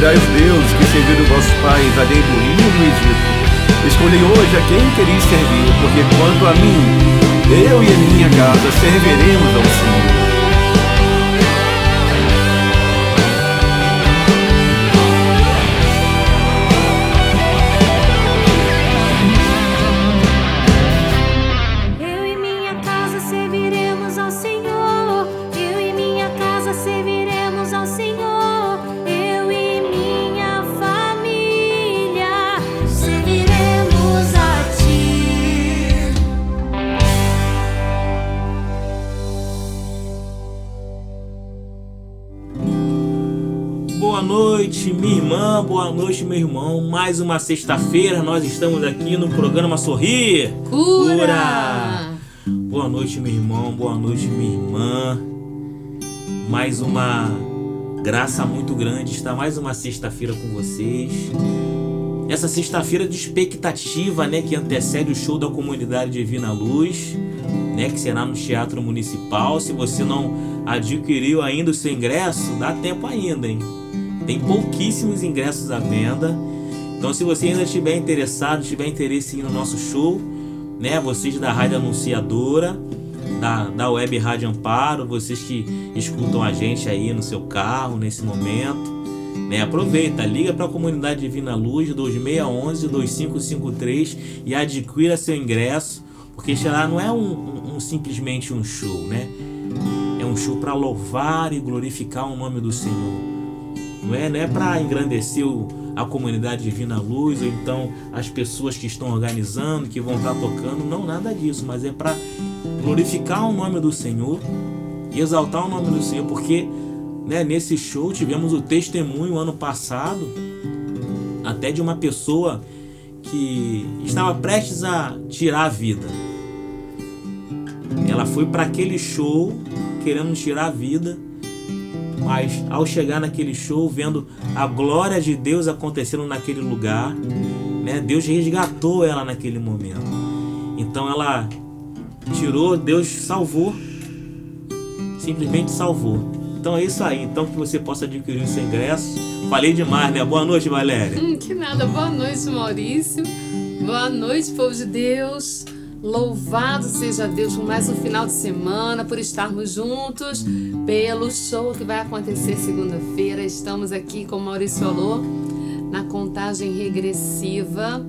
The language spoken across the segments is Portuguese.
Considerai os deuses que serviram vossos pais, a do o rio no Egito. Escolhi hoje a quem quereis servir, porque quanto a mim, eu e a minha casa serviremos ao Senhor. Mais uma sexta-feira. Nós estamos aqui no programa Sorrir. Cura. Cura. Boa noite, meu irmão. Boa noite, minha irmã. Mais uma graça muito grande estar mais uma sexta-feira com vocês. Essa sexta-feira de expectativa, né, que antecede o show da comunidade Divina Luz, né, que será no Teatro Municipal. Se você não adquiriu ainda o seu ingresso, dá tempo ainda, hein? Tem pouquíssimos ingressos à venda. Então, se você ainda estiver interessado, tiver interesse no nosso show, né, vocês da Rádio Anunciadora, da, da Web Rádio Amparo, vocês que escutam a gente aí no seu carro nesse momento, né, aproveita, liga para a comunidade Divina Luz 2611 2553 e adquira seu ingresso, porque lá não é um, um, um, simplesmente um show, né? É um show para louvar e glorificar o nome do Senhor. Não é, não é para engrandecer o, a comunidade Divina Luz ou então as pessoas que estão organizando, que vão estar tocando, não nada disso, mas é para glorificar o nome do Senhor e exaltar o nome do Senhor, porque né, nesse show tivemos o testemunho ano passado até de uma pessoa que estava prestes a tirar a vida. Ela foi para aquele show querendo tirar a vida, mas ao chegar naquele show, vendo a glória de Deus acontecendo naquele lugar, né, Deus resgatou ela naquele momento. Então ela tirou, Deus salvou. Simplesmente salvou. Então é isso aí. Então que você possa adquirir o seu ingresso. Falei demais, né? Boa noite, Valéria. Hum, que nada. Boa noite, Maurício. Boa noite, povo de Deus. Louvado seja Deus por mais um final de semana, por estarmos juntos, pelo show que vai acontecer segunda-feira. Estamos aqui, como o Maurício falou, na contagem regressiva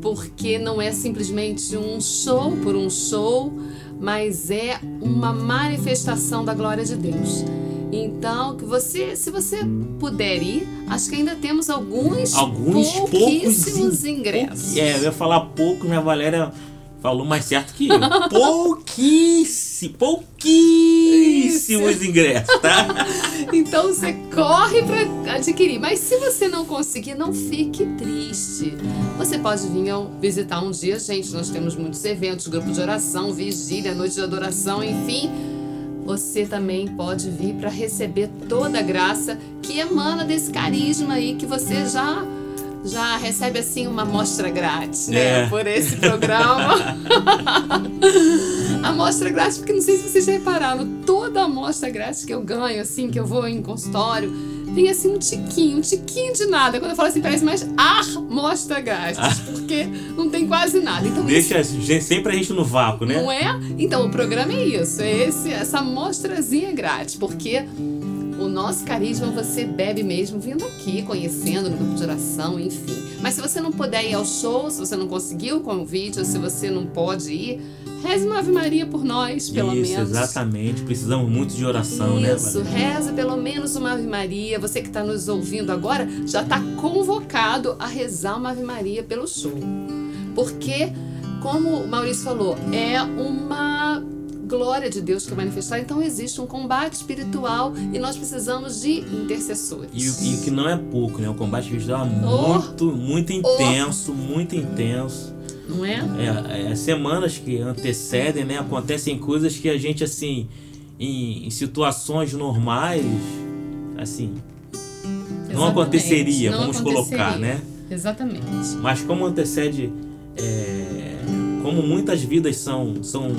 porque não é simplesmente um show por um show, mas é uma manifestação da glória de Deus. Então, que você, se você puder ir, acho que ainda temos alguns, alguns pouquíssimos poucos, ingressos. É, eu ia falar pouco, minha Valéria falou mais certo que eu. Pouquíssimo, pouquíssimos Isso. ingressos, tá? então você corre para adquirir. Mas se você não conseguir, não fique triste. Você pode vir visitar um dia, gente. Nós temos muitos eventos, grupo de oração, vigília, noite de adoração, enfim. Você também pode vir para receber toda a graça que emana desse carisma aí que você já já recebe assim uma amostra grátis, né? É. Por esse programa. amostra grátis, porque não sei se vocês já repararam, toda amostra grátis que eu ganho, assim, que eu vou em consultório, tem assim um tiquinho, um tiquinho de nada. Quando eu falo assim, parece mais amostra grátis, ah. porque não tem quase nada. Então, Deixa isso, sempre a gente no vácuo, né? Não é? Então o programa é isso, é esse, essa amostrazinha grátis, porque o nosso carisma você bebe mesmo vindo aqui, conhecendo no grupo de oração, enfim. Mas se você não puder ir ao show, se você não conseguiu o convite, ou se você não pode ir, reze uma Ave Maria por nós, pelo Isso, menos. Exatamente, precisamos muito de oração, Isso, né? Isso, reza pelo menos uma Ave Maria. Você que está nos ouvindo agora já está convocado a rezar uma Ave Maria pelo show. Porque, como o Maurício falou, é uma glória de Deus que vai manifestar. Então existe um combate espiritual e nós precisamos de intercessores. E, o que não é pouco, né? O combate espiritual é oh, muito, muito intenso, oh. muito intenso. Não é? é? É, semanas que antecedem, né? Acontecem coisas que a gente, assim, em, em situações normais, assim, Exatamente. não aconteceria, não vamos aconteceria. colocar, né? Exatamente. Mas como antecede. É, como muitas vidas são, são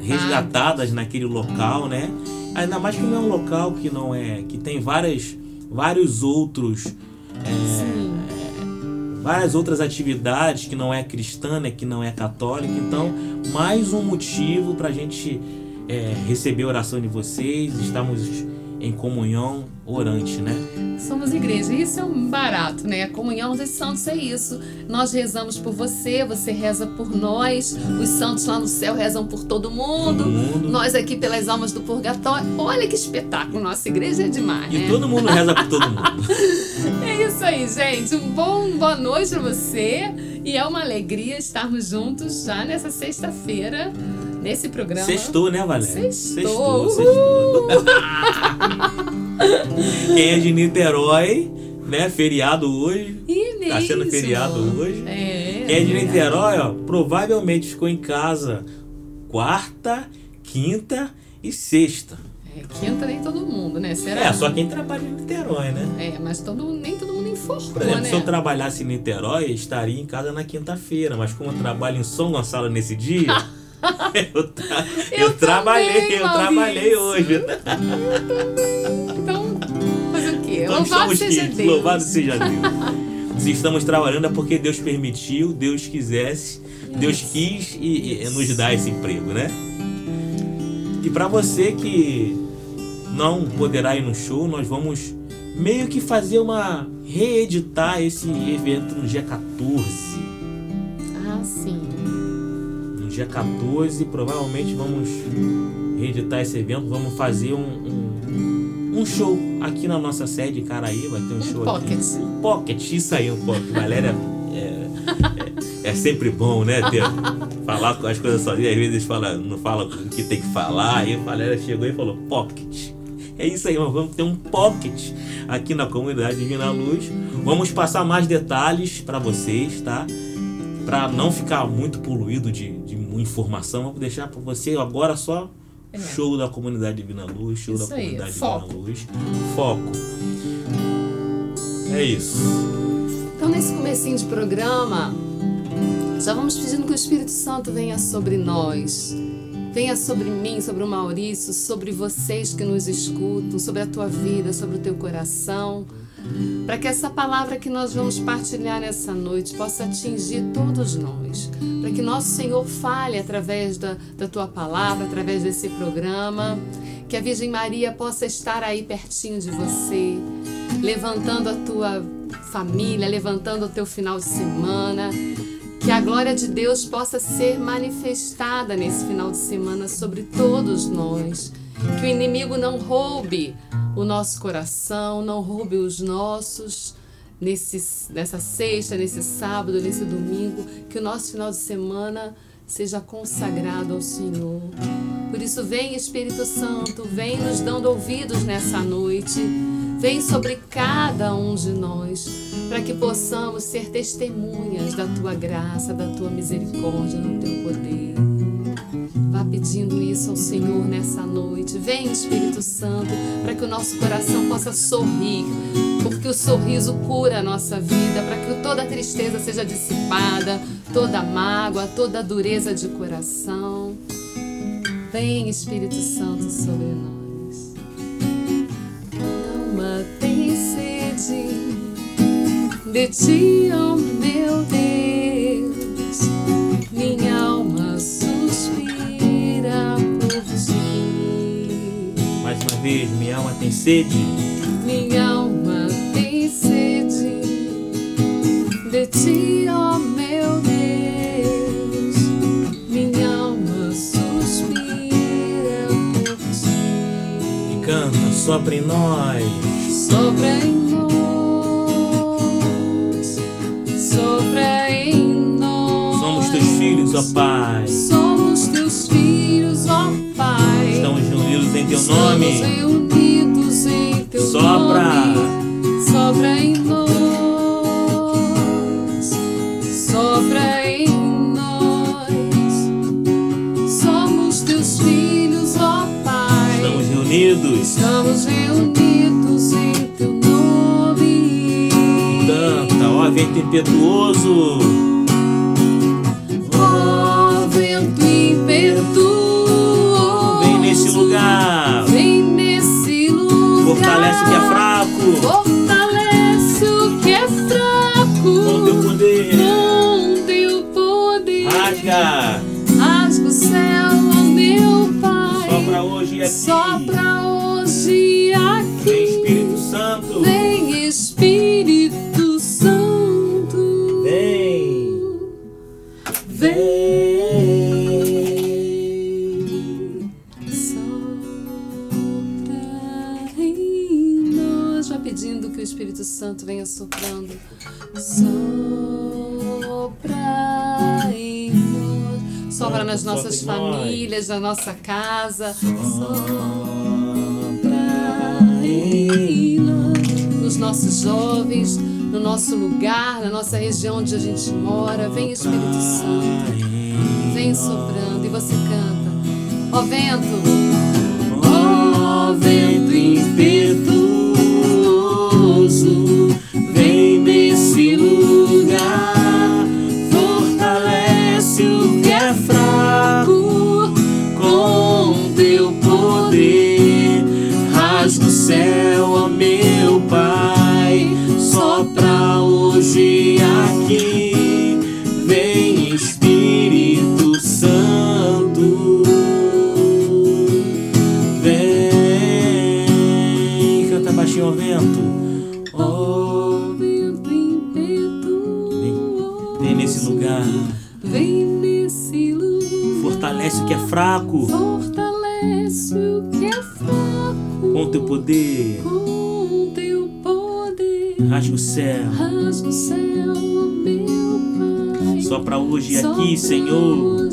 resgatadas naquele local, né? Ainda mais que não é um local que não é. que tem várias, vários outros. É, várias outras atividades que não é cristã, né, que não é católica. Então, mais um motivo para a gente é, receber a oração de vocês. Estamos em comunhão orante, né? Somos igreja. Isso é um barato, né? A comunhão dos santos é isso. Nós rezamos por você, você reza por nós. Os santos lá no céu rezam por todo mundo. Todo mundo. Nós aqui pelas almas do purgatório. Olha que espetáculo. Nossa igreja é demais, e né? E todo mundo reza por todo mundo. é isso aí, gente. Um bom boa noite para você. E é uma alegria estarmos juntos já nessa sexta-feira nesse programa. Sextou, né, Valéria? Sextou. Sextou, sextou. Quem é de Niterói, né? Feriado hoje. Ih, tá sendo feriado hoje. É. Quem é de Niterói, ó, provavelmente ficou em casa quarta, quinta e sexta. É, quinta nem todo mundo, né? Será? É, só quem trabalha em Niterói, né? É, mas todo, nem todo mundo informou, Por exemplo, né? se eu trabalhasse em Niterói, estaria em casa na quinta-feira. Mas como eu trabalho em São Gonçalo nesse dia... eu, tra eu, eu trabalhei, também, eu trabalhei hoje. Então, fazer o quê? Então, louvado seja Deus. Louvado seja Deus. Se estamos trabalhando é porque Deus permitiu, Deus quisesse, Deus quis e, e nos dar esse emprego, né? E para você que não poderá ir no show, nós vamos meio que fazer uma reeditar esse evento no dia 14. Ah, sim. Dia 14, provavelmente vamos reeditar esse evento, vamos fazer um, um, um show aqui na nossa sede, Caraí, vai ter um, um show pocket. aqui. Um pocket, isso aí, um pocket. Valéria é, é, é sempre bom, né? Ter, falar com as coisas sozinha, às vezes fala, não fala o que tem que falar, aí a Valéria chegou e falou pocket. É isso aí, vamos ter um pocket aqui na comunidade Divina Luz. Vamos passar mais detalhes para vocês, tá? Para não ficar muito poluído de, de informação, vamos deixar para você agora só é. show da comunidade Divina Luz, show isso da comunidade Divina Luz. Foco. É isso. Então nesse comecinho de programa, já vamos pedindo que o Espírito Santo venha sobre nós Venha sobre mim, sobre o Maurício, sobre vocês que nos escutam, sobre a tua vida, sobre o teu coração, para que essa palavra que nós vamos partilhar nessa noite possa atingir todos nós, para que nosso Senhor fale através da, da tua palavra, através desse programa, que a Virgem Maria possa estar aí pertinho de você, levantando a tua família, levantando o teu final de semana. Que a glória de Deus possa ser manifestada nesse final de semana sobre todos nós. Que o inimigo não roube o nosso coração, não roube os nossos nesse, nessa sexta, nesse sábado, nesse domingo. Que o nosso final de semana seja consagrado ao Senhor. Por isso, vem Espírito Santo, vem nos dando ouvidos nessa noite Vem sobre cada um de nós, para que possamos ser testemunhas da tua graça, da tua misericórdia, do teu poder. Vá pedindo isso ao Senhor nessa noite. Vem, Espírito Santo, para que o nosso coração possa sorrir, porque o sorriso cura a nossa vida, para que toda tristeza seja dissipada, toda mágoa, toda dureza de coração. Vem, Espírito Santo, sobre nós. de ti, oh meu Deus, Vez, minha alma tem sede. Minha alma tem sede de ti, oh meu Deus, minha alma suspira por você. E canta, sopra em nós, sopra em ó Pai. Somos teus em teu nome. Reunidos em teu Sopra. nome. Sopra em nós. Sopra em nós. Somos teus filhos, ó Pai. Estamos reunidos. Estamos reunidos em teu nome. Tanta, ó vento impetuoso. Sopra em nós. Sopra nas nossas famílias, na nossa casa. Sopra em nós. Nos nossos jovens, no nosso lugar, na nossa região onde a gente mora. Vem Espírito Santo. Vem soprando e você canta. Ó vento. Ó vento impetuoso Vem Espírito Santo. Vem, canta baixinho ao vento. Vento. Vem, vem nesse lugar. Fortalece o que é fraco. Fortalece o que é fraco. Com teu poder. Com teu poder. Rasga o céu. Rasga o céu. Só para hoje e aqui, Senhor.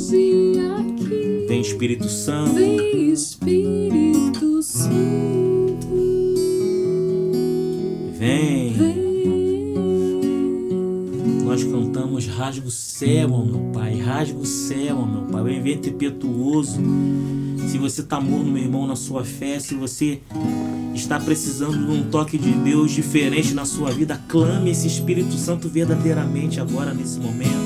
Vem Espírito Santo. Vem Espírito Santo. Vem. Nós cantamos rasga o céu, meu Pai, rasga o céu, meu Pai, o vento impetuoso. Se você está morno, meu irmão, na sua fé, se você está precisando de um toque de Deus diferente na sua vida, clame esse Espírito Santo verdadeiramente agora nesse momento.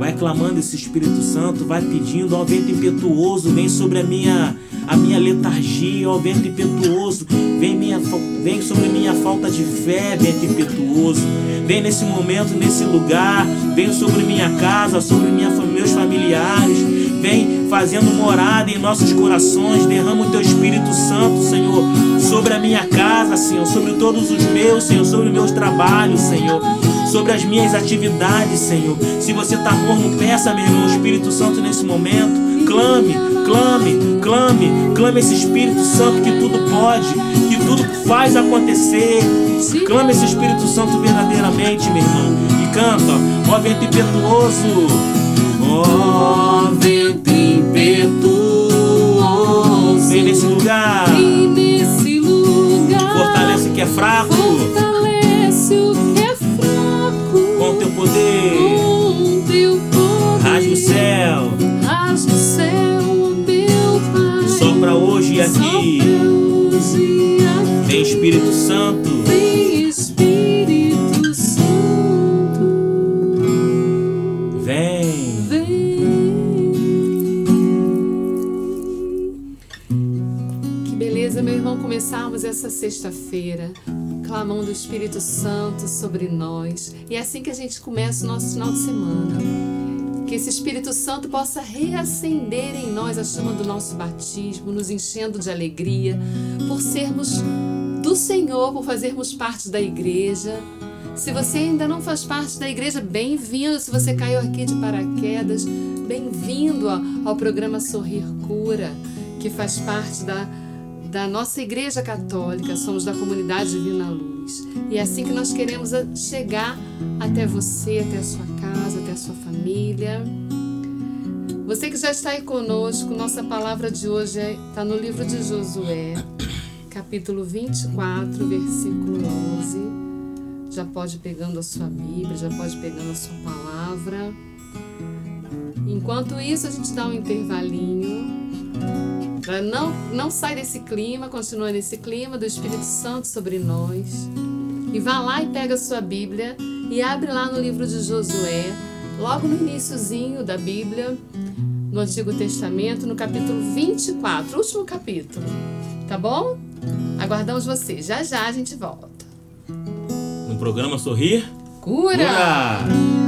Vai clamando esse Espírito Santo, vai pedindo, ó vento impetuoso, vem sobre a minha a minha letargia, ó vento impetuoso, vem, minha, vem sobre minha falta de fé, vento impetuoso, vem nesse momento, nesse lugar, vem sobre minha casa, sobre minha, meus familiares, vem fazendo morada em nossos corações, derrama o teu Espírito Santo, Senhor, sobre a minha casa, Senhor, sobre todos os meus, Senhor, sobre meus trabalhos, Senhor sobre as minhas atividades, Senhor. Se você está morno, peça, meu irmão, o Espírito Santo nesse momento. Clame, clame, clame, clame esse Espírito Santo que tudo pode, que tudo faz acontecer. Clame esse Espírito Santo verdadeiramente, meu irmão. E canta, ó vento impetuoso. Ó vento impetuoso. Vem nesse lugar. Vem nesse lugar. Fortalece que é fraco. Fortalece poder. Com teu poder. Rasga o céu. Rasga o céu, meu Pai. Só pra hoje e aqui. Vem Espírito Santo. Vem Espírito Santo. Vem. Vem. Que beleza, meu irmão, começarmos essa sexta-feira clamando o Espírito Santo sobre nós. E é assim que a gente começa o nosso final de semana. Que esse Espírito Santo possa reacender em nós a chama do nosso batismo, nos enchendo de alegria por sermos do Senhor, por fazermos parte da igreja. Se você ainda não faz parte da igreja, bem-vindo. Se você caiu aqui de paraquedas, bem-vindo ao programa Sorrir Cura, que faz parte da, da nossa igreja católica. Somos da comunidade Divina Luz. E é assim que nós queremos chegar até você, até a sua casa, até a sua família. Você que já está aí conosco, nossa palavra de hoje está no livro de Josué, capítulo 24, versículo 11. Já pode pegando a sua Bíblia, já pode pegando a sua palavra. Enquanto isso, a gente dá um intervalinho. Não, não sai desse clima, continua nesse clima do Espírito Santo sobre nós. E vá lá e pega a sua Bíblia e abre lá no livro de Josué, logo no iníciozinho da Bíblia, no Antigo Testamento, no capítulo 24, último capítulo. Tá bom? Aguardamos você. Já já a gente volta. No programa Sorrir Cura! Cura!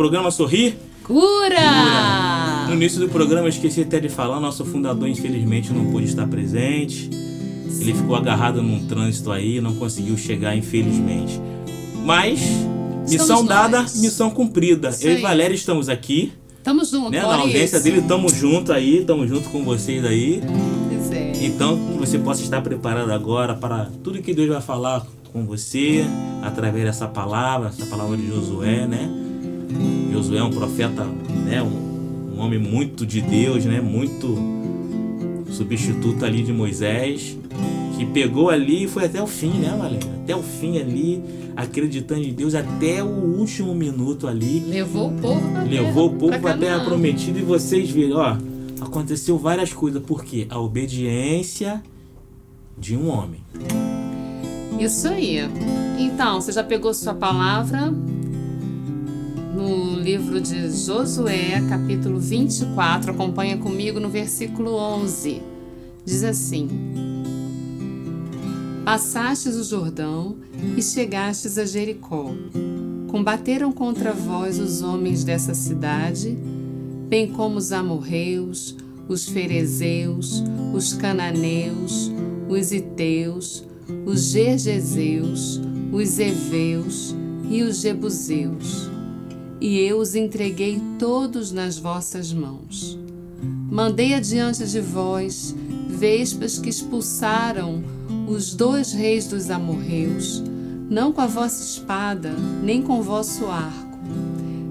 Programa Sorrir. Cura! No início do programa, eu esqueci até de falar, nosso fundador, infelizmente, não pôde estar presente. Ele ficou agarrado num trânsito aí, não conseguiu chegar, infelizmente. Mas, missão Estamos dada, missão cumprida. Isso Eu e aí. Valéria estamos aqui, Tamo junto, né? Na Maurício. ausência dele, estamos junto aí, estamos junto com vocês aí. É. Então, que você possa estar preparado agora para tudo que Deus vai falar com você, através dessa palavra, essa palavra de Josué, né? Josué é um profeta, né? Um, um homem muito de Deus, né? Muito substituto ali de Moisés, que pegou ali e foi até o fim, né, Valéria? Até o fim ali, acreditando em Deus até o último minuto ali. Levou o povo pra Levou o terra, povo pra para a terra prometida e vocês viram, ó, aconteceu várias coisas, porque a obediência de um homem. Isso aí. Então, você já pegou sua palavra no livro de Josué, capítulo 24. Acompanha comigo no versículo 11. Diz assim: Passastes o Jordão e chegastes a Jericó. Combateram contra vós os homens dessa cidade, bem como os amorreus, os ferezeus, os cananeus, os iteus, os gergeseus, os heveus e os jebuseus. E eu os entreguei todos nas vossas mãos. Mandei adiante de vós vespas que expulsaram os dois reis dos amorreus, não com a vossa espada, nem com o vosso arco.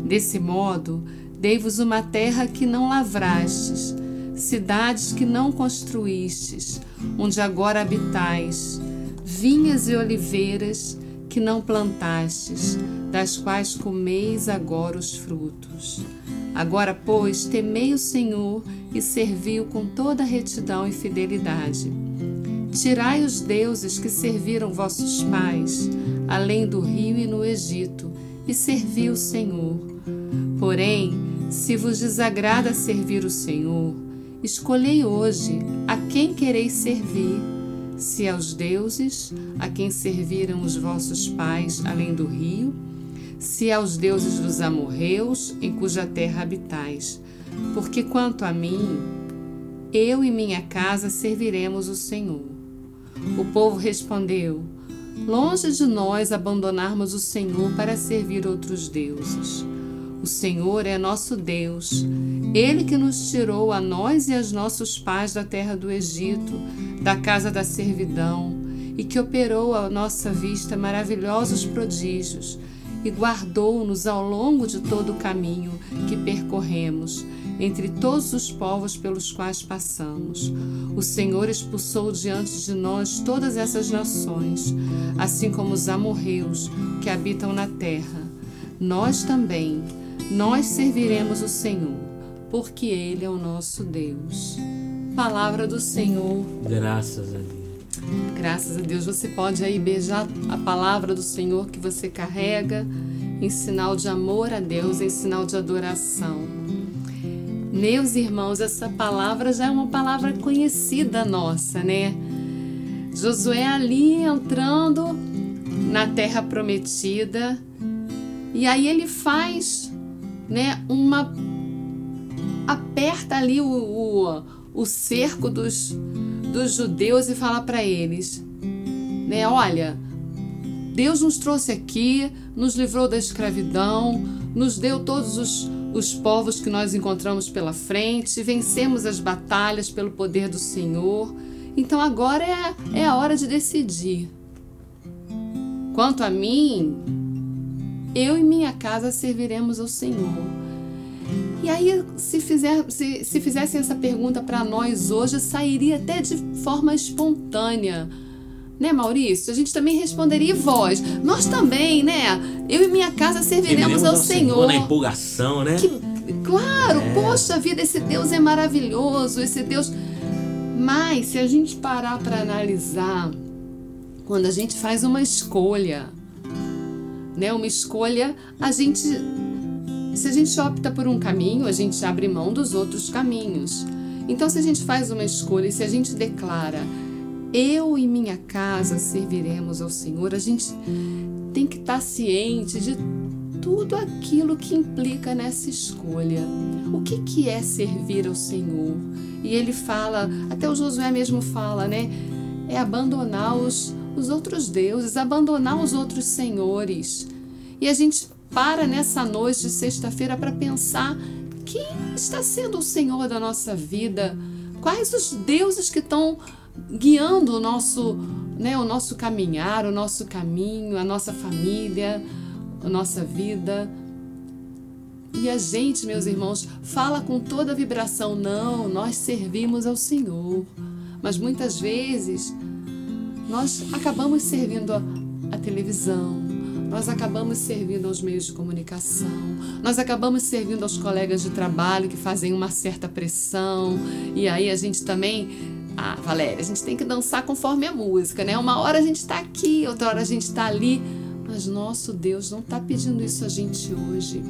Desse modo, dei-vos uma terra que não lavrastes, cidades que não construístes, onde agora habitais, vinhas e oliveiras que não plantastes, das quais comeis agora os frutos. Agora, pois, temei o Senhor e servi-o com toda retidão e fidelidade. Tirai os deuses que serviram vossos pais, além do rio e no Egito, e servi o Senhor. Porém, se vos desagrada servir o Senhor, escolhei hoje a quem quereis servir, Se aos deuses a quem serviram os vossos pais além do rio, se aos deuses dos amorreus em cuja terra habitais, porque quanto a mim, eu e minha casa serviremos o Senhor. O povo respondeu: Longe de nós abandonarmos o Senhor para servir outros deuses. O Senhor é nosso Deus, Ele que nos tirou a nós e aos nossos pais da terra do Egito, da casa da servidão, e que operou à nossa vista maravilhosos prodígios, e guardou-nos ao longo de todo o caminho que percorremos, entre todos os povos pelos quais passamos. O Senhor expulsou diante de nós todas essas nações, assim como os amorreus que habitam na terra. Nós também nós serviremos o Senhor, porque Ele é o nosso Deus. Palavra do Senhor. Graças a Deus. Graças a Deus. Você pode aí beijar a palavra do Senhor que você carrega em sinal de amor a Deus, em sinal de adoração. Meus irmãos, essa palavra já é uma palavra conhecida nossa, né? Josué ali entrando na terra prometida, e aí ele faz né, uma aperta ali o, o, o cerco dos, dos judeus e fala para eles, né, olha, Deus nos trouxe aqui, nos livrou da escravidão, nos deu todos os, os povos que nós encontramos pela frente, vencemos as batalhas pelo poder do Senhor. Então agora é, é a hora de decidir. Quanto a mim, eu e minha casa serviremos ao Senhor. E aí, se, fizer, se, se fizessem essa pergunta para nós hoje, sairia até de forma espontânea. Né, Maurício? A gente também responderia voz. Nós também, né? Eu e minha casa serviremos, ao, ao Senhor. Senhor. Na empolgação, né? Que, claro, é. poxa vida, esse Deus é maravilhoso, esse Deus. Mas se a gente parar para analisar, quando a gente faz uma escolha, né? Uma escolha, a gente se a gente opta por um caminho, a gente abre mão dos outros caminhos. Então, se a gente faz uma escolha e se a gente declara, eu e minha casa serviremos ao Senhor, a gente tem que estar ciente de tudo aquilo que implica nessa escolha. O que, que é servir ao Senhor? E ele fala, até o Josué mesmo fala, né? É abandonar os, os outros deuses, abandonar os outros senhores. E a gente para nessa noite de sexta-feira para pensar quem está sendo o Senhor da nossa vida, quais os deuses que estão guiando o nosso, né, o nosso caminhar, o nosso caminho, a nossa família, a nossa vida. E a gente, meus irmãos, fala com toda a vibração: não, nós servimos ao Senhor. Mas muitas vezes nós acabamos servindo a, televisão, nós acabamos servindo aos meios de comunicação, nós acabamos servindo aos colegas de trabalho que fazem uma certa pressão, e aí a gente também. Ah, Valéria, a gente tem que dançar conforme a música, né? Uma hora a gente está aqui, outra hora a gente está ali, mas nosso Deus não está pedindo isso a gente hoje.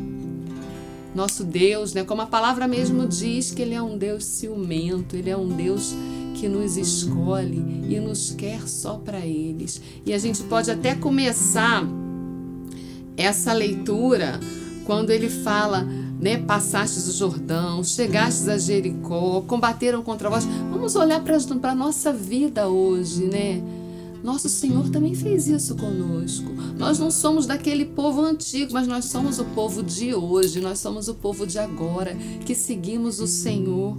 Nosso Deus, né? Como a palavra mesmo diz, que Ele é um Deus ciumento, Ele é um Deus que nos escolhe e nos quer só para eles. E a gente pode até começar essa leitura, quando ele fala, né, passastes o Jordão, chegastes a Jericó, combateram contra vós. Vamos olhar para a nossa vida hoje, né? Nosso Senhor também fez isso conosco. Nós não somos daquele povo antigo, mas nós somos o povo de hoje, nós somos o povo de agora, que seguimos o Senhor.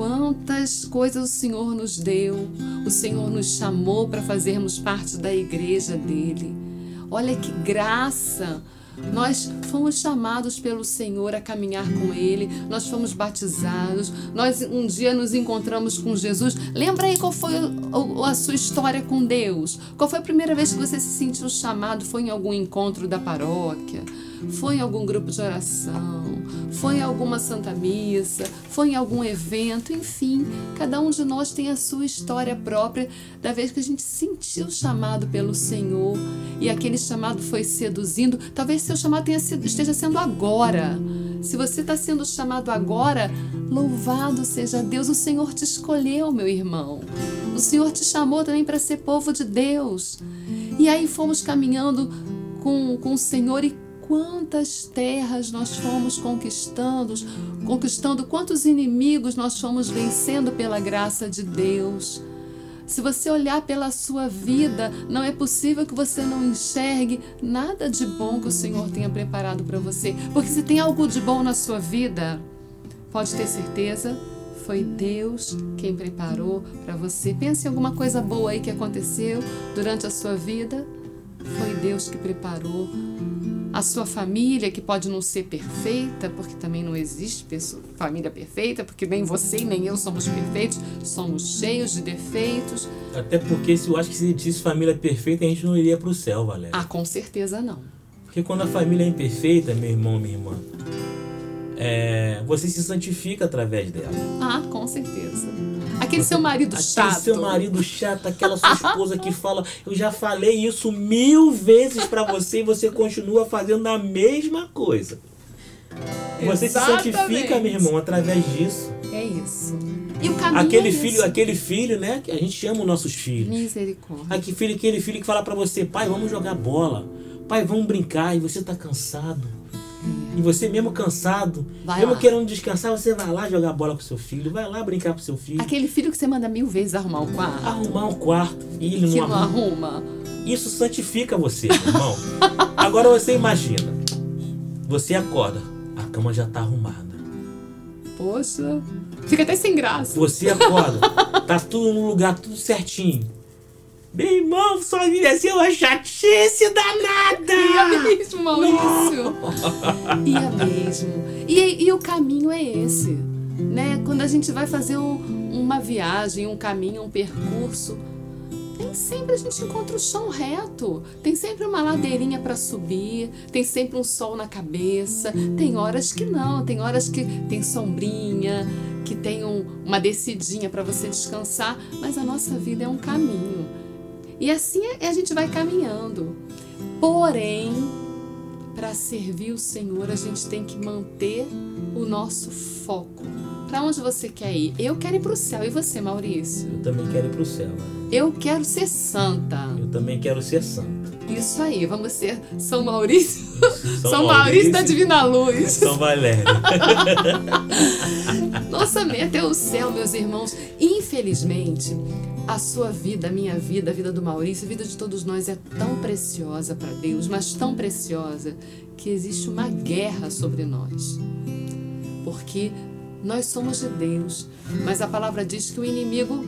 Quantas coisas o Senhor nos deu, o Senhor nos chamou para fazermos parte da igreja dele. Olha que graça! Nós fomos chamados pelo Senhor a caminhar com Ele, nós fomos batizados, nós um dia nos encontramos com Jesus. Lembra aí qual foi a sua história com Deus? Qual foi a primeira vez que você se sentiu chamado? Foi em algum encontro da paróquia? Foi em algum grupo de oração? Foi em alguma santa missa? Foi em algum evento? Enfim, cada um de nós tem a sua história própria da vez que a gente sentiu chamado pelo Senhor e aquele chamado foi seduzindo. Talvez seu chamado tenha sido, esteja sendo agora. Se você está sendo chamado agora, louvado seja Deus, o Senhor te escolheu, meu irmão. O Senhor te chamou também para ser povo de Deus. E aí fomos caminhando com, com o Senhor e quantas terras nós fomos conquistando, conquistando, quantos inimigos nós fomos vencendo pela graça de Deus. Se você olhar pela sua vida, não é possível que você não enxergue nada de bom que o Senhor tenha preparado para você. Porque se tem algo de bom na sua vida, pode ter certeza, foi Deus quem preparou para você. Pense em alguma coisa boa aí que aconteceu durante a sua vida. Foi Deus que preparou a sua família, que pode não ser perfeita, porque também não existe pessoa, família perfeita, porque nem você nem eu somos perfeitos, somos cheios de defeitos. Até porque se eu acho que se disse família perfeita, a gente não iria para o céu, Valéria. Ah, com certeza não. Porque quando a família é imperfeita, meu irmão, minha irmã, é, você se santifica através dela. Ah, com certeza. Aquele seu marido Aquele chato. seu marido chato, aquela sua esposa que fala, eu já falei isso mil vezes pra você e você continua fazendo a mesma coisa. Você Exatamente. se santifica, meu irmão, através disso. É isso. E o caminho Aquele é filho, isso. aquele filho, né? Que a gente ama os nossos filhos. Misericórdia. Aquele filho, aquele filho que fala pra você, pai, vamos jogar bola. Pai, vamos brincar. E você tá cansado. E você mesmo cansado, Vai mesmo lá. querendo descansar, você vai lá jogar bola com seu filho, vai lá brincar com seu filho. Aquele filho que você manda mil vezes arrumar o quarto. Arrumar um quarto e ele que não não arruma. arruma. Isso santifica você, irmão. Agora você imagina. Você acorda, a cama já tá arrumada. Poxa. Fica até sem graça. Você acorda, tá tudo no lugar, tudo certinho. Meu irmão, sua vida é assim, uma chatice danada. Ia mesmo, Maurício. Ia mesmo. E, e o caminho é esse, né? Quando a gente vai fazer um- uma viagem, um caminho, um percurso, nem sempre a gente encontra o chão reto. Tem sempre uma ladeirinha para subir, tem sempre um sol na cabeça. Tem horas que não, tem horas que tem sombrinha, que tem um- uma descidinha para você descansar, mas a nossa vida é um caminho. E assim é- a gente vai caminhando. Porém, para servir o Senhor, a gente tem que manter o nosso foco. Para onde você quer ir? Eu quero ir para o céu. E você, Maurício? Eu também quero ir pro céu, né? Eu quero ser santa. Eu também quero ser santo. Isso aí, vamos ser São Maurício. São São, Maurício da Maurício. Divina Luz. São Valério. Nossa meta é o céu, meus irmãos. Infelizmente, a sua vida, a minha vida, a vida do Maurício, a vida de todos nós é tão preciosa para Deus, mas tão preciosa, que existe uma guerra sobre nós. Porque nós somos de Deus, mas a palavra diz que o inimigo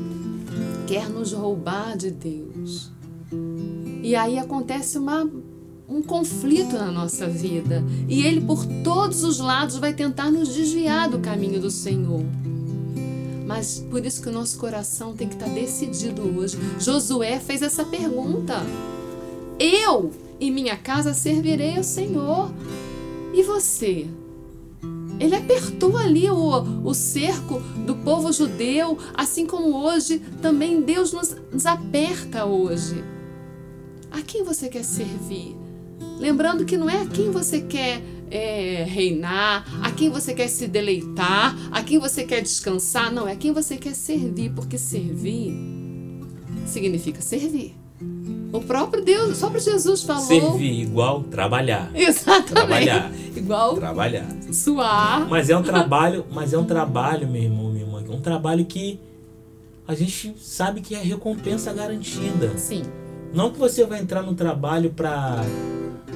quer nos roubar de Deus. E aí acontece uma, um conflito na nossa vida. E ele, por todos os lados, vai tentar nos desviar do caminho do Senhor. Mas por isso que o nosso coração tem que estar decidido hoje. Josué fez essa pergunta: Eu e minha casa servirei ao Senhor. E você? Ele apertou ali o, o cerco do povo judeu, assim como hoje também Deus nos, nos aperta hoje. A quem você quer servir? Lembrando que não é a quem você quer é, reinar, a quem você quer se deleitar, a quem você quer descansar, não, é a quem você quer servir, porque servir significa servir. O próprio Deus, o próprio Jesus falou. Servir igual trabalhar. Exatamente. Trabalhar. Igual Trabalhar. suar. Mas é um trabalho, mas é um trabalho, meu irmão, minha irmã, um trabalho que a gente sabe que é recompensa garantida. Sim. Não que você vai entrar no trabalho pra.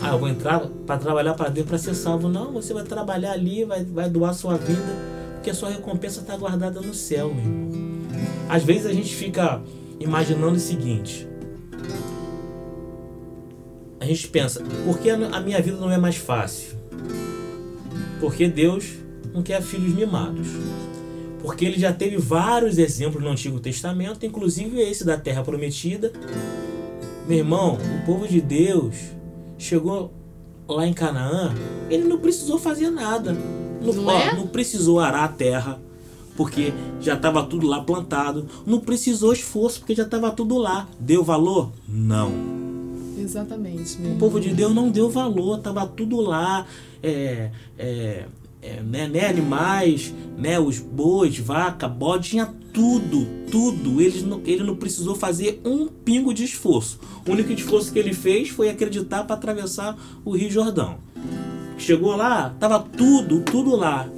Ah, eu vou entrar para trabalhar para Deus para ser salvo. Não, você vai trabalhar ali, vai, vai doar sua vida, porque a sua recompensa está guardada no céu, meu irmão. Às vezes a gente fica imaginando o seguinte. A gente pensa, por que a minha vida não é mais fácil? Porque Deus não quer filhos mimados. Porque ele já teve vários exemplos no Antigo Testamento, inclusive esse da Terra Prometida. Meu irmão, o povo de Deus chegou lá em Canaã, ele não precisou fazer nada. Não, Não ó, é? não precisou arar a terra, porque já estava tudo lá plantado. Não precisou esforço, porque já estava tudo lá. Deu valor? Não. Exatamente, O meu. povo de Deus não deu valor, estava tudo lá. É, é, é, né, né, animais, né, os bois, vaca, bode, tinha tudo, tudo. Ele não, ele não precisou fazer um pingo de esforço. O único esforço que ele fez foi acreditar para atravessar o Rio Jordão. Chegou lá, tava tudo, tudo lá.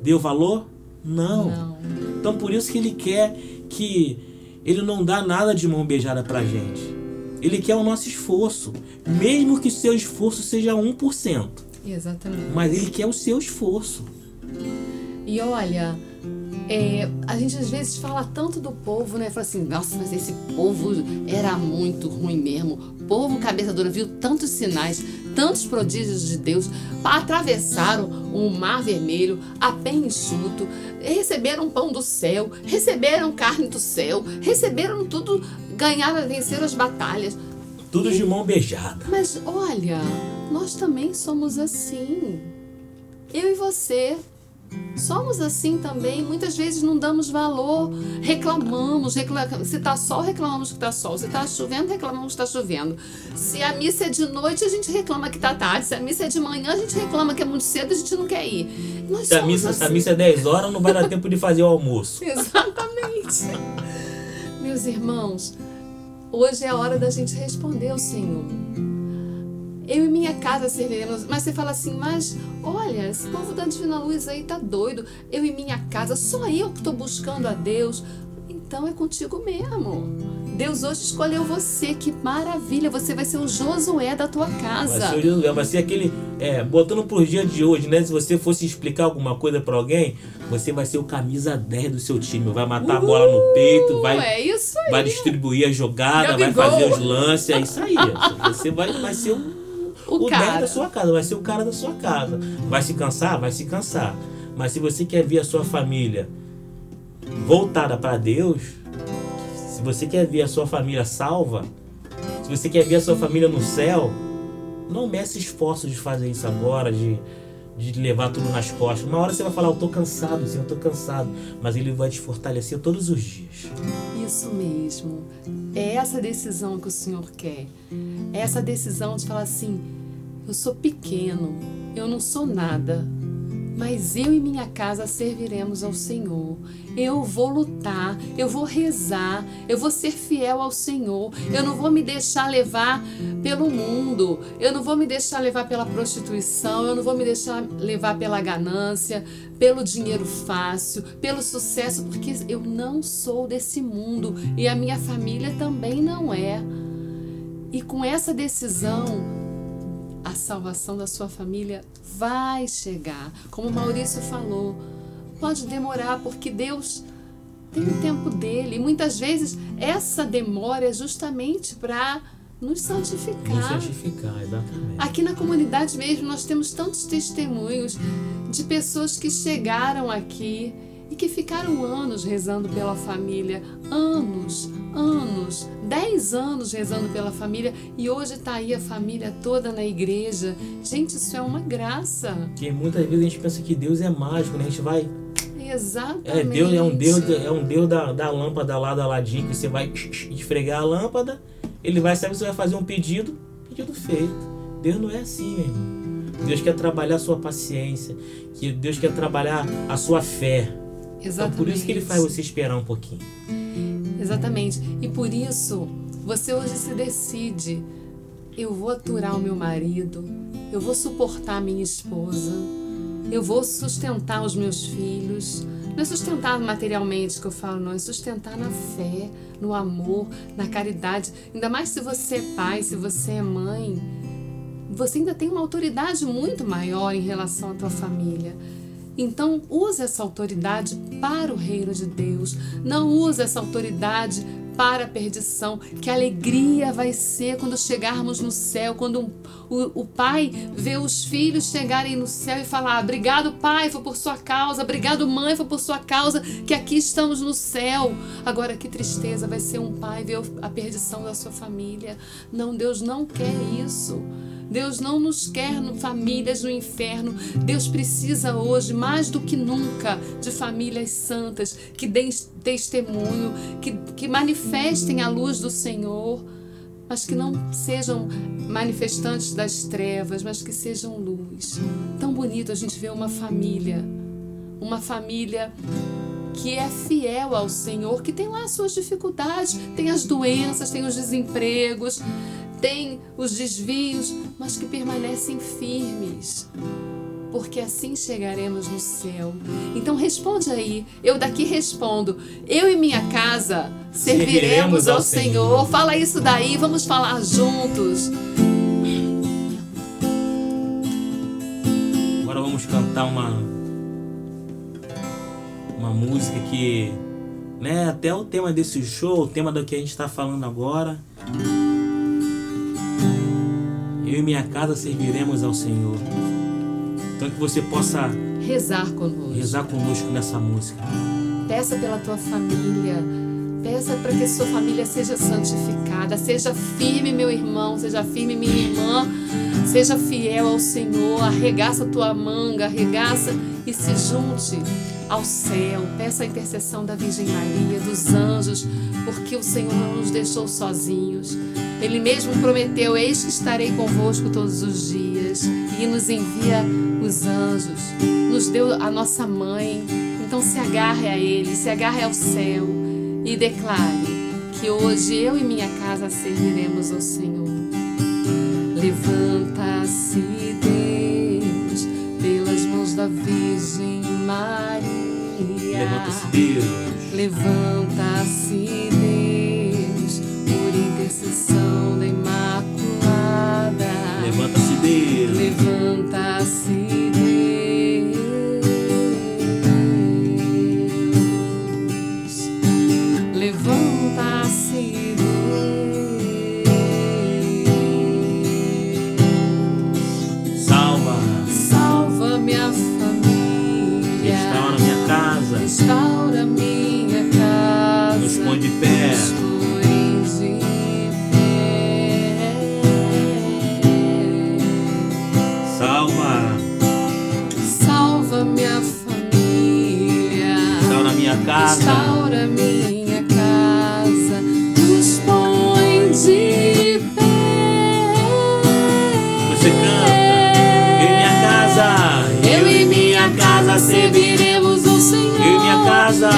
Deu valor? Não. Não. Então por isso que ele quer que ele não dá nada de mão beijada pra gente. Ele quer o nosso esforço, mesmo que seu esforço seja 1%, Exatamente. mas ele quer o seu esforço. E olha, é, a gente às vezes fala tanto do povo, né? Fala assim, nossa, mas esse povo era muito ruim mesmo. O povo cabeça dura viu tantos sinais, tantos prodígios de Deus, atravessaram o mar vermelho a pé enxuto, receberam pão do céu, receberam carne do céu, receberam tudo, ganharam, venceram as batalhas. Tudo de mão beijada. Mas olha, nós também somos assim. Eu e você. Somos assim também. Muitas vezes não damos valor, reclamamos. Recla... Se tá sol, reclamamos que tá sol. Se tá chovendo, reclamamos que tá chovendo. Se a missa é de noite, a gente reclama que tá tarde. Se a missa é de manhã, a gente reclama que é muito cedo e a gente não quer ir. Nós Se a missa, se a assim. missa é 10 horas, não vai dar tempo de fazer o almoço. Exatamente. Meus irmãos, hoje é a hora da gente responder ao Senhor. Eu e minha casa serviremos. Mas você fala assim, mas olha, esse povo da Divina Luz aí tá doido. Eu e minha casa, só eu que tô buscando a Deus. Então é contigo mesmo. Deus hoje escolheu você, que maravilha! Você vai ser o Josué da tua Vai casa. ser, o Josué, vai ser aquele. É, botando pro dia de hoje, né? Se você fosse explicar alguma coisa pra alguém, você vai ser o camisa 10 do seu time. Vai matar a bola no peito, vai, é isso aí. vai distribuir a jogada, vai fazer os lances. É isso aí. Você vai, vai ser o, O o 10 cara. da sua casa, vai ser o cara da sua casa. Vai se cansar? Vai se cansar. Mas se você quer ver a sua família voltada para Deus, se você quer ver a sua família salva, se você quer ver a sua família no céu, não meça esforço de fazer isso agora, de, de levar tudo nas costas. Uma hora você vai falar, eu tô cansado, Senhor, eu tô cansado. Mas Ele vai te fortalecer todos os dias. Isso mesmo. É essa decisão que o Senhor quer. É essa decisão de falar assim: eu sou pequeno, eu não sou nada, mas eu e minha casa serviremos ao Senhor. Eu vou lutar, eu vou rezar, eu vou ser fiel ao Senhor. Eu não vou me deixar levar pelo mundo, eu não vou me deixar levar pela prostituição, eu não vou me deixar levar pela ganância, pelo dinheiro fácil, pelo sucesso, porque eu não sou desse mundo e a minha família também não é. E com essa decisão, a salvação da sua família vai chegar. Como o Maurício falou, pode demorar porque Deus tem o tempo dele. E muitas vezes essa demora é justamente para nos Nos santificar. santificar, exatamente. Aqui na comunidade mesmo nós temos tantos testemunhos de pessoas que chegaram aqui e que ficaram anos rezando pela família, anos, anos, dez anos rezando pela família e hoje está aí a família toda na igreja. Gente, isso é uma graça. Porque muitas vezes a gente pensa que Deus é mágico, né? A gente vai Exatamente. É, Deus é um Deus, é um Deus da, da lâmpada lá da Aladim, que você vai esfregar a lâmpada, ele vai saber você vai fazer um pedido, pedido feito. Deus não é assim, meu irmão. Deus quer trabalhar a sua paciência, que Deus quer trabalhar a sua fé. Então Exatamente. por isso que ele faz você esperar um pouquinho. Exatamente. E por isso, você hoje se decide: eu vou aturar o meu marido, eu vou suportar a minha esposa, eu vou sustentar os meus filhos. Não é sustentar materialmente que eu falo, não, é sustentar na fé, no amor, na caridade. Ainda mais se você é pai, se você é mãe. Você ainda tem uma autoridade muito maior em relação à tua família. Então, use essa autoridade para o reino de Deus. Não use essa autoridade para a perdição. Que alegria vai ser quando chegarmos no céu, quando o, o pai vê os filhos chegarem no céu e falar: Obrigado, pai, foi por sua causa. Obrigado, mãe, foi por sua causa que aqui estamos no céu. Agora, que tristeza vai ser um pai ver a perdição da sua família. Não, Deus não quer isso. Deus não nos quer no famílias no inferno. Deus precisa hoje, mais do que nunca, de famílias santas que deem testemunho, que, que manifestem a luz do Senhor. mas que não sejam manifestantes das trevas, mas que sejam luz. Tão bonito a gente ver uma família, uma família que é fiel ao Senhor, que tem lá as suas dificuldades, tem as doenças, tem os desempregos, tem os desvios, mas que permanecem firmes. Porque assim chegaremos no céu. Então responde aí. Eu daqui respondo. Eu e minha casa serviremos, ao. Senhor. Fala isso daí, vamos falar juntos. Agora vamos cantar uma uma música que, né, até o tema desse show, o tema do que a gente está falando agora. Eu e minha casa serviremos ao Senhor. Então que você possa rezar conosco. Rezar conosco nessa música. Peça pela tua família. Peça para que sua família seja santificada. Seja firme, meu irmão. Seja firme, minha irmã. Seja fiel ao Senhor. Arregaça tua manga. Arregaça e se junte ao céu. Peça a intercessão da Virgem Maria, dos anjos, porque o Senhor não nos deixou sozinhos. Ele mesmo prometeu: Eis que estarei convosco todos os dias. E nos envia os anjos, nos deu a nossa mãe. Então se agarre a Ele, se agarre ao céu e declare que hoje eu e minha casa serviremos ao Senhor. Levanta-se, Deus, pelas mãos da Virgem Maria. Levanta-se, Deus. Levanta-se, Deus, por intercessão da Imaculada. Levanta-se, Deus. Levanta-se,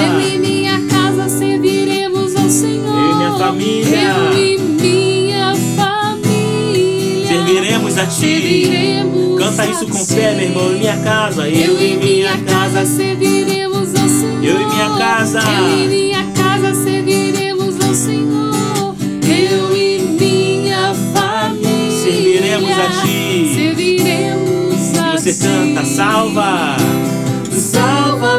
Eu e minha casa serviremos ao Senhor. Eu e minha família. Eu e minha família. Serviremos a Ti. Serviremos Canta isso com fé, meu irmão. E minha casa. Eu, eu e minha casa serviremos ao Senhor. Eu e minha casa. Eu e minha casa serviremos ao Senhor. Eu e minha família. Serviremos a Ti. Serviremos a Ti. Você canta, salva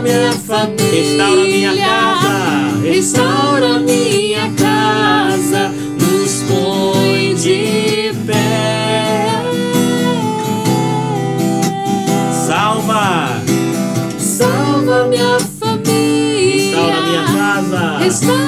minha família. Restaura minha casa. Restaura minha casa. Nos põe de pé. Salva. Salva minha família. Restaura minha casa. Restaura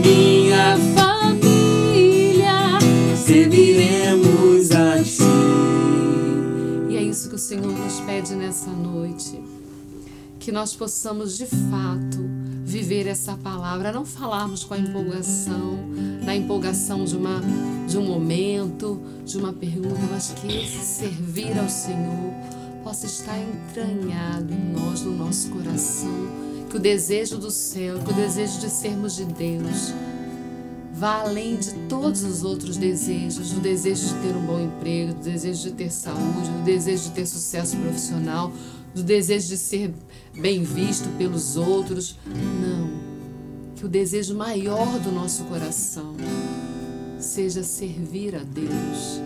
nos pede nessa noite. Que nós possamos de fato viver essa palavra, não falarmos com a empolgação, na empolgação de, uma, de um momento, de uma pergunta, mas que esse servir ao Senhor possa estar entranhado em nós, no nosso coração, que o desejo do céu, que o desejo de sermos de Deus vá além de todos os outros desejos, do desejo de ter um bom emprego, do desejo de ter saúde, do desejo de ter sucesso profissional, do desejo de ser bem visto pelos outros. Não. Que o desejo maior do nosso coração seja servir a Deus,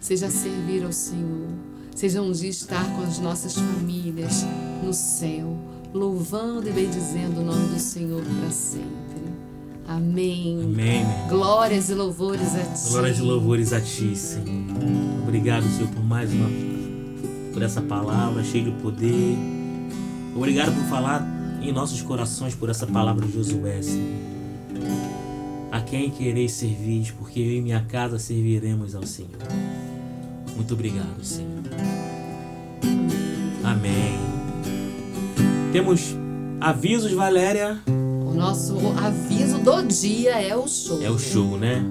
seja servir ao Senhor seja um dia estar com as nossas famílias no céu, louvando e bendizendo o nome do Senhor para sempre. Amém. Amém. Glórias e louvores a ti. Glórias e louvores a ti, Senhor. Obrigado, Senhor, por mais uma. por essa palavra cheia de poder. Obrigado por falar em nossos corações por essa palavra de Josué, Senhor. A quem quereis servir, porque eu e minha casa serviremos ao Senhor. Muito obrigado, Senhor. Amém. Temos avisos, Valéria. Nosso aviso do dia é o show. É o show, né?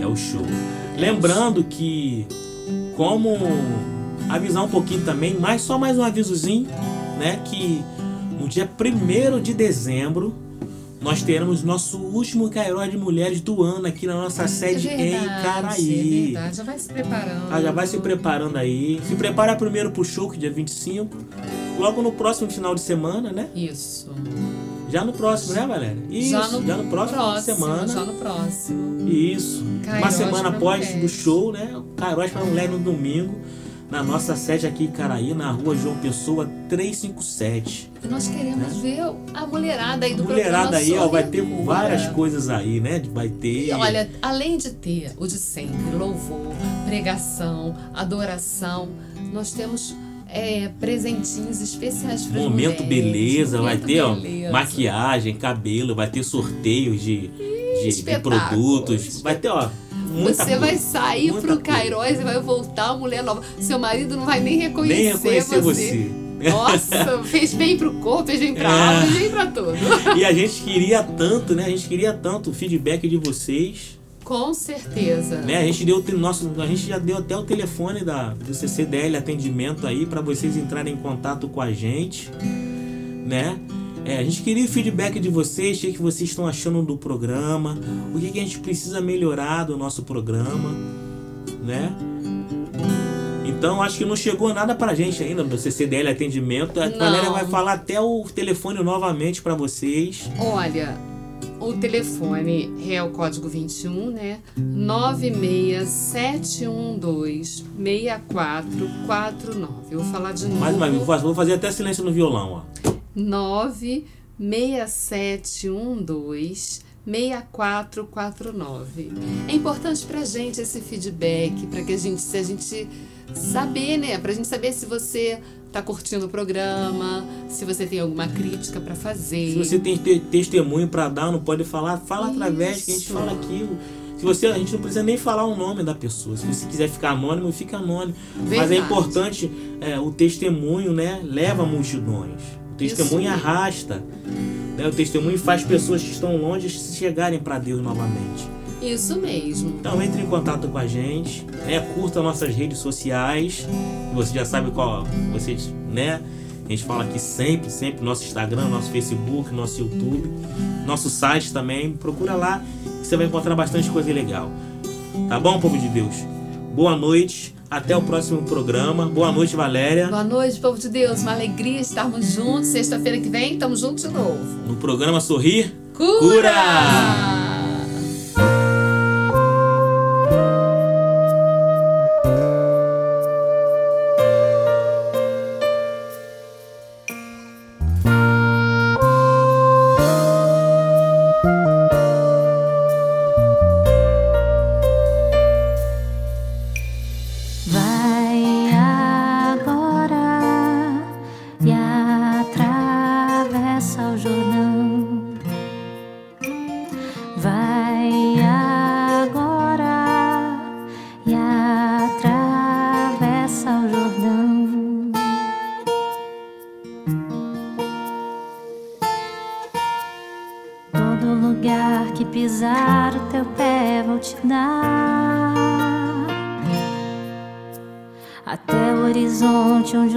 É o show. Lembrando que, como avisar um pouquinho também, mas só mais um avisozinho, né? Que no dia 1 de dezembro nós teremos nosso último Cairó de Mulheres do ano aqui na nossa sede é em verdade, Caraí. É verdade, já vai se preparando. Ah, já vai se preparando aí. Se prepara primeiro pro show, que é dia 25. Logo no próximo final de semana, né? Isso. Já no próximo, né, Valéria? Isso, já no, próximo, semana. Já no próximo. Isso. Uma semana após do show, né? Cairós para mulher no domingo. Na nossa sede aqui em Caraí, na rua João Pessoa 357. E nós queremos ver a mulherada aí do Né? Mulherada aí, ó, vai ter várias coisas aí, né? Vai ter. E olha, além de ter o de sempre, louvor, pregação, adoração, nós temos é, presentinhos especiais para Momento beleza, vai ter ó, beleza. maquiagem, cabelo, vai ter sorteios de, de- de, produtos. Vai ter, ó. Muita Você vai coisa, sair muita pro. Cairós e vai voltar mulher nova. Seu marido não vai nem reconhecer, Nem reconhecer você. Nossa, fez bem pro corpo, fez bem pra É. alma, fez bem pra tudo. E a gente queria tanto, né? A gente queria tanto o feedback de vocês. Com certeza. né? A gente deu nosso, a gente já deu até o telefone da do CCDL atendimento aí para vocês entrarem em contato com a gente, né? É, a gente queria o feedback de vocês, o que, que vocês estão achando do programa, o que, que a gente precisa melhorar do nosso programa, né? Então acho que não chegou nada pra gente ainda do CCDL atendimento. A Não. Valéria vai falar até o telefone novamente para vocês. Olha, o telefone é o código 21, né? 967126449. Eu vou falar de novo. Mais uma vez, vou- fazer até silêncio no violão, ó. 967126449. É importante pra gente esse feedback, pra que a gente, se a gente saber, né? Pra gente saber se você tá curtindo o programa, se você tem alguma crítica pra fazer. Se você tem te- testemunho pra dar, não pode falar, fala através que a gente Isso. fala aquilo. Se você, a gente não precisa nem falar o nome da pessoa. Se você quiser ficar anônimo, fica anônimo. Mas é Verdade. importante é, o testemunho, né? Leva multidões. O testemunho Isso arrasta. né? O testemunho faz pessoas que estão longe chegarem para Deus novamente. Isso mesmo. Então entre em contato com a gente, né? Curta nossas redes sociais. Você já sabe qual, vocês, né? A gente fala aqui sempre, sempre nosso Instagram, nosso Facebook, nosso YouTube, nosso site também. Procura lá, que você vai encontrar bastante coisa legal. Tá bom, povo de Deus? Boa noite. Até o próximo programa. Boa noite, Valéria. Boa noite, povo de Deus. Uma alegria estarmos juntos. Sexta-feira que vem, estamos juntos de novo. No programa Sorrir. Cura! Cura!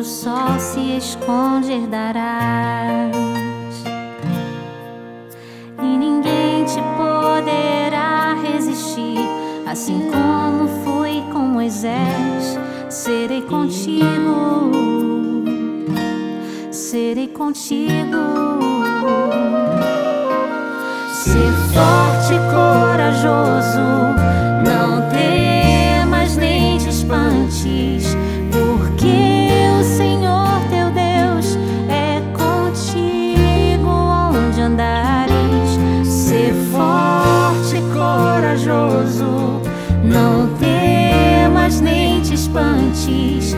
Sol se esconde Não temas nem te espantes.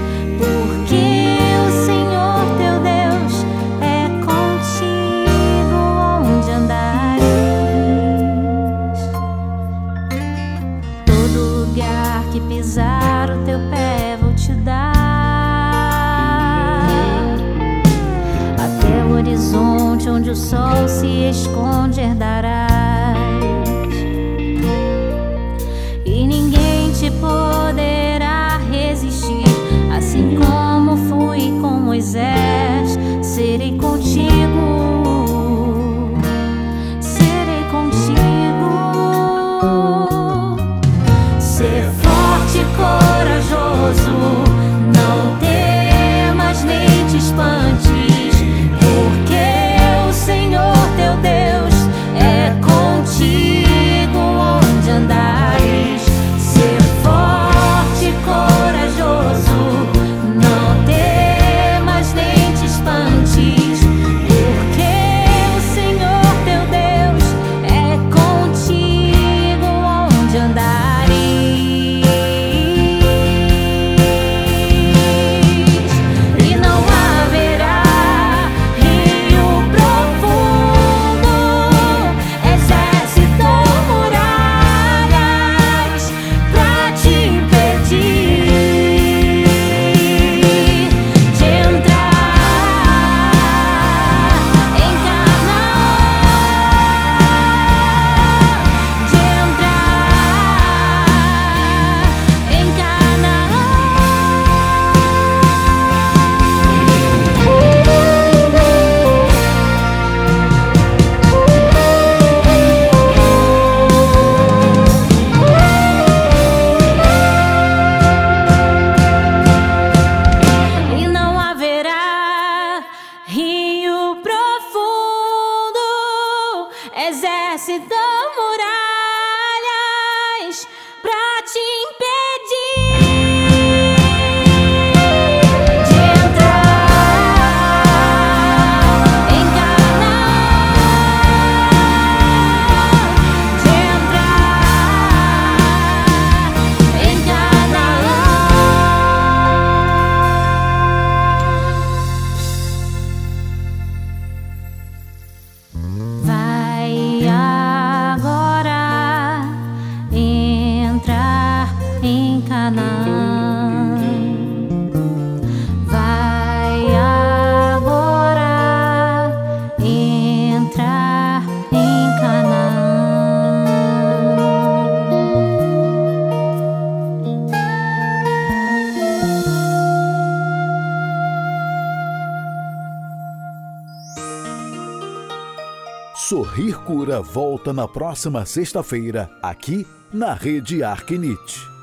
Cura volta na próxima sexta-feira, aqui na Rede Arquinite.